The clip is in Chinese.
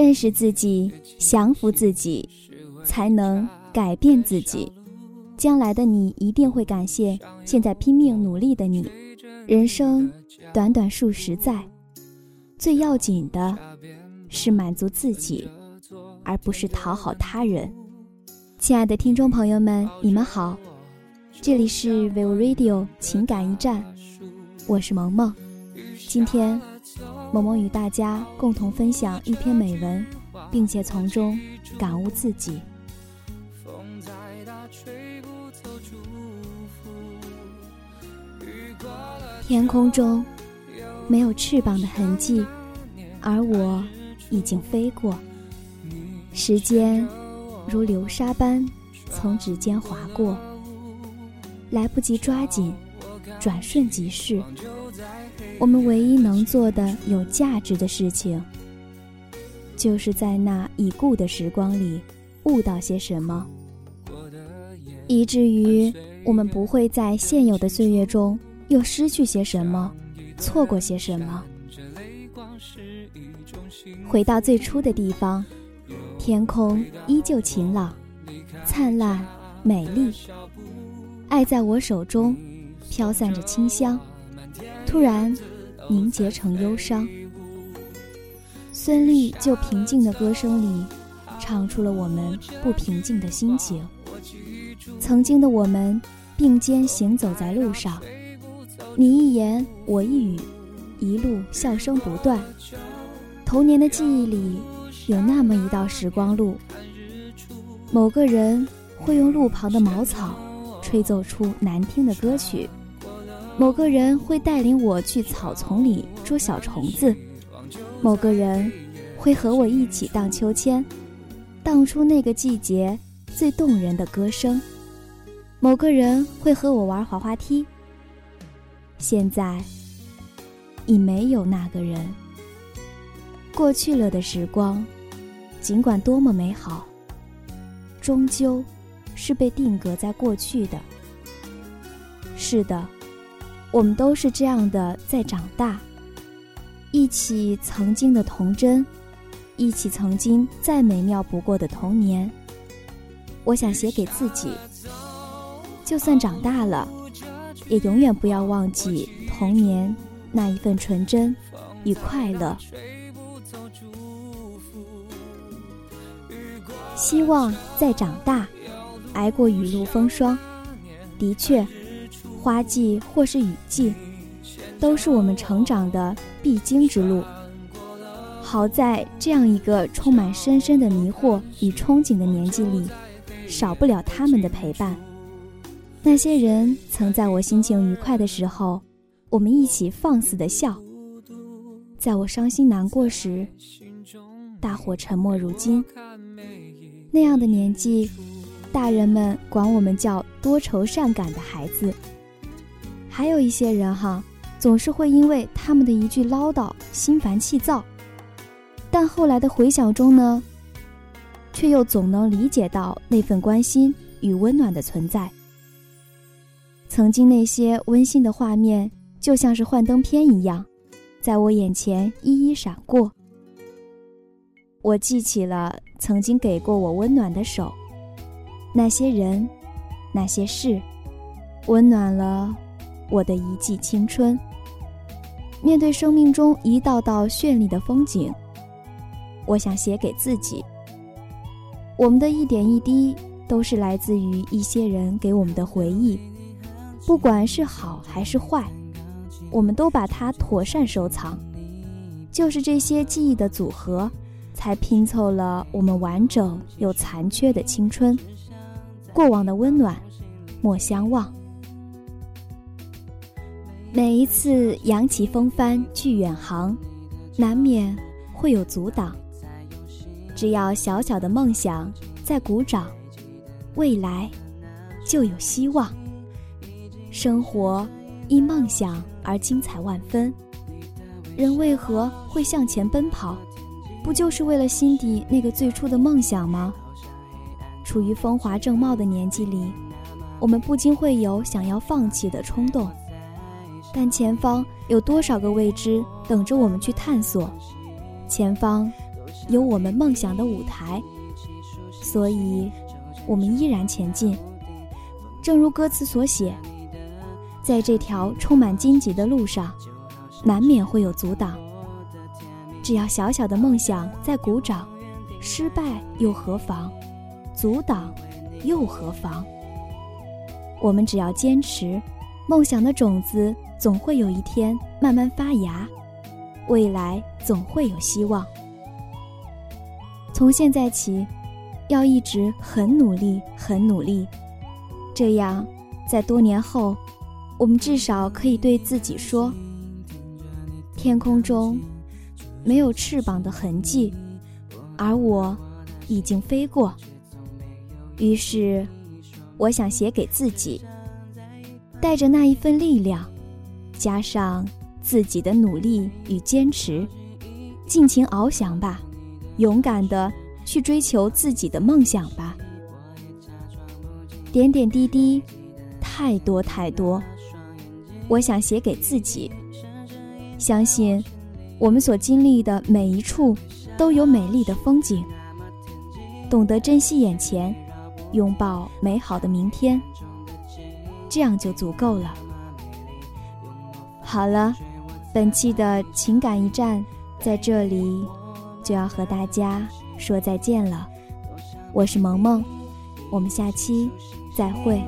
认识自己，降服自己，才能改变自己。将来的你一定会感谢现在拼命努力的你。人生短短数十载，最要紧的是满足自己，而不是讨好他人。亲爱的听众朋友们，你们好，这里是 Vivo Radio 情感驿站，我是萌萌。今天，萌萌与大家共同分享一篇美文，并且从中感悟自己。天空中没有翅膀的痕迹，而我已经飞过。时间如流沙般从指尖划过，来不及抓紧，转瞬即逝。我们唯一能做的有价值的事情，就是在那已故的时光里悟到些什么，以至于我们不会在现有的岁月中。又失去些什么，错过些什么？回到最初的地方，天空依旧晴朗、灿烂、美丽。爱在我手中，飘散着清香，突然凝结成忧伤。孙俪就平静的歌声里，唱出了我们不平静的心情。曾经的我们，并肩行走在路上。你一言我一语，一路笑声不断。童年的记忆里，有那么一道时光路。某个人会用路旁的茅草吹奏出难听的歌曲，某个人会带领我去草丛里捉小虫子，某个人会和我一起荡秋千，荡出那个季节最动人的歌声。某个人会和我玩滑滑梯。现在已没有那个人。过去了的时光，尽管多么美好，终究是被定格在过去的。是的，我们都是这样的在长大，忆起曾经的童真，忆起曾经再美妙不过的童年。我想写给自己，就算长大了。也永远不要忘记童年那一份纯真与快乐。希望在长大，挨过雨露风霜。的确，花季或是雨季，都是我们成长的必经之路。好在这样一个充满深深的迷惑与憧憬的年纪里，少不了他们的陪伴。那些人曾在我心情愉快的时候，我们一起放肆的笑；在我伤心难过时，大伙沉默如金。那样的年纪，大人们管我们叫多愁善感的孩子。还有一些人哈，总是会因为他们的一句唠叨心烦气躁，但后来的回想中呢，却又总能理解到那份关心与温暖的存在。曾经那些温馨的画面，就像是幻灯片一样，在我眼前一一闪过。我记起了曾经给过我温暖的手，那些人，那些事，温暖了我的一季青春。面对生命中一道道绚丽的风景，我想写给自己。我们的一点一滴，都是来自于一些人给我们的回忆。不管是好还是坏，我们都把它妥善收藏。就是这些记忆的组合，才拼凑了我们完整又残缺的青春。过往的温暖，莫相忘。每一次扬起风帆去远航，难免会有阻挡。只要小小的梦想在鼓掌，未来就有希望。生活因梦想而精彩万分，人为何会向前奔跑？不就是为了心底那个最初的梦想吗？处于风华正茂的年纪里，我们不禁会有想要放弃的冲动，但前方有多少个未知等着我们去探索？前方有我们梦想的舞台，所以，我们依然前进。正如歌词所写，在这条充满荆棘的路上，难免会有阻挡。只要小小的梦想在鼓掌，失败又何妨？阻挡又何妨？我们只要坚持，梦想的种子总会有一天慢慢发芽，未来总会有希望。从现在起，要一直很努力，很努力，这样，在多年后，我们至少可以对自己说：天空中没有翅膀的痕迹，而我已经飞过。于是。我想写给自己，带着那一份力量，加上自己的努力与坚持，尽情翱翔吧，勇敢的去追求自己的梦想吧。点点滴滴，太多太多。我想写给自己，相信我们所经历的每一处都有美丽的风景，懂得珍惜眼前。拥抱美好的明天，这样就足够了。好了，本期的情感驿站在这里就要和大家说再见了。我是萌萌，我们下期再会。